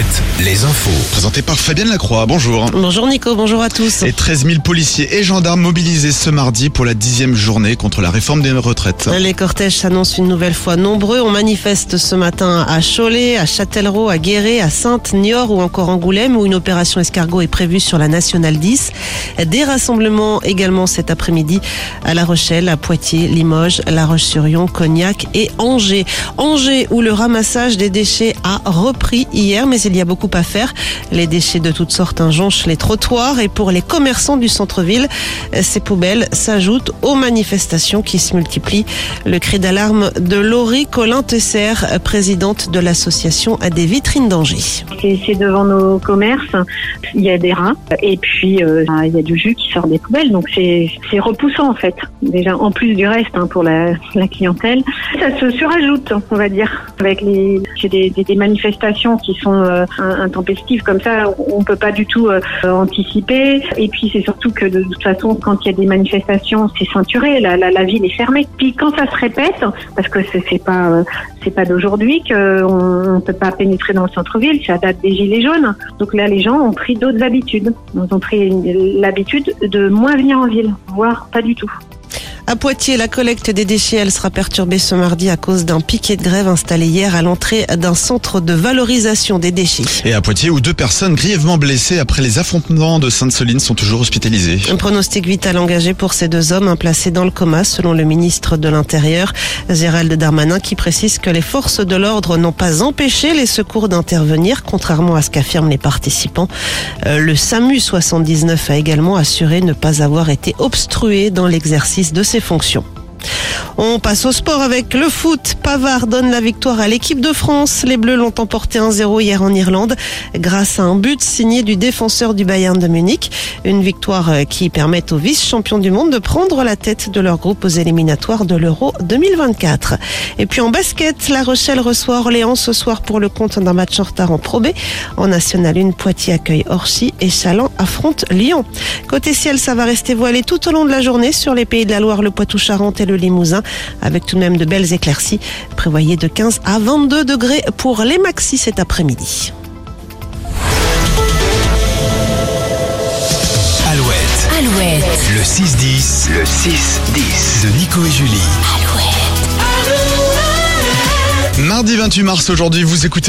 Alouette, les infos. Présenté par Fabienne Lacroix, bonjour. Bonjour Nico, bonjour à tous. Et 13 000 policiers et gendarmes mobilisés ce mardi pour la dixième journée contre la réforme des retraites. Les cortèges s'annoncent une nouvelle fois nombreux. On manifeste ce matin à Cholet, à Châtellerault, à Guéret, à Sainte, Niort ou encore Angoulême où une opération escargot est prévue sur la Nationale 10. Des rassemblements également cet après-midi à La Rochelle, à Poitiers, Limoges, La Roche-sur-Yon, Cognac et Angers. Angers où le ramassage des déchets a repris hier, mais il y a beaucoup à faire. Les déchets de toutes sortes jonchent les trottoirs et pour les commerçants du centre-ville, ces poubelles s'ajoutent aux manifestations qui se multiplient. Le cri d'alarme de Laurie Colin-Tesser, présidente de l'association à des vitrines d'Angers. C'est devant nos commerces, il y a des rats et puis euh, il y a du jus qui sort des poubelles, donc c'est repoussant en fait. Déjà en plus du reste hein, pour la, clientèle, ça se surajoute, on va dire, avec les des manifestations qui sont euh, intempestives comme ça, on peut pas du tout euh, anticiper. Et puis c'est surtout que de toute façon, quand il y a des manifestations, c'est ceinturé, la, ville est fermée. Puis quand ça se répète, parce que c'est pas euh, pas d'aujourd'hui qu'on ne peut pas pénétrer dans le centre-ville, ça date des gilets jaunes. Donc là, les gens ont pris d'autres habitudes. Ils ont pris l'habitude de moins venir en ville, voire pas du tout. À Poitiers, la collecte des déchets, elle sera perturbée ce mardi à cause d'un piquet de grève installé hier à l'entrée d'un centre de valorisation des déchets. Et à Poitiers, où deux personnes grièvement blessées après les affrontements de Sainte-Soline sont toujours hospitalisées. Un pronostic vital engagé pour ces deux hommes placés dans le coma, selon le ministre de l'Intérieur, Gérald Darmanin, qui précise que les forces de l'ordre n'ont pas empêché les secours d'intervenir, contrairement à ce qu'affirment les participants. Euh, le SAMU 79 a également assuré ne pas avoir été obstrué dans l'exercice de ses fonctions. On passe au sport avec le foot. Pavard donne la victoire à l'équipe de France. Les Bleus l'ont emporté 1-0 hier en Irlande grâce à un but signé du défenseur du Bayern de Munich. Une victoire qui permet aux vice-champions du monde de prendre la tête de leur groupe aux éliminatoires de l'Euro 2024. Et puis en basket, La Rochelle reçoit Orléans ce soir pour le compte d'un match en retard en Pro B. En National 1, Poitiers accueille Orchy et Chaland affronte Lyon. Côté ciel, ça va rester voilé tout au long de la journée sur les pays de la Loire, le Poitou-Charentes et le Limousin avec tout de même de belles éclaircies. Prévoyez de 15 à 22 degrés pour les maxis cet après-midi. Alouette. Alouette. Le 6-10. Le 6-10 de Nico et Julie. Alouette. Mardi 28 mars aujourd'hui, vous écoutez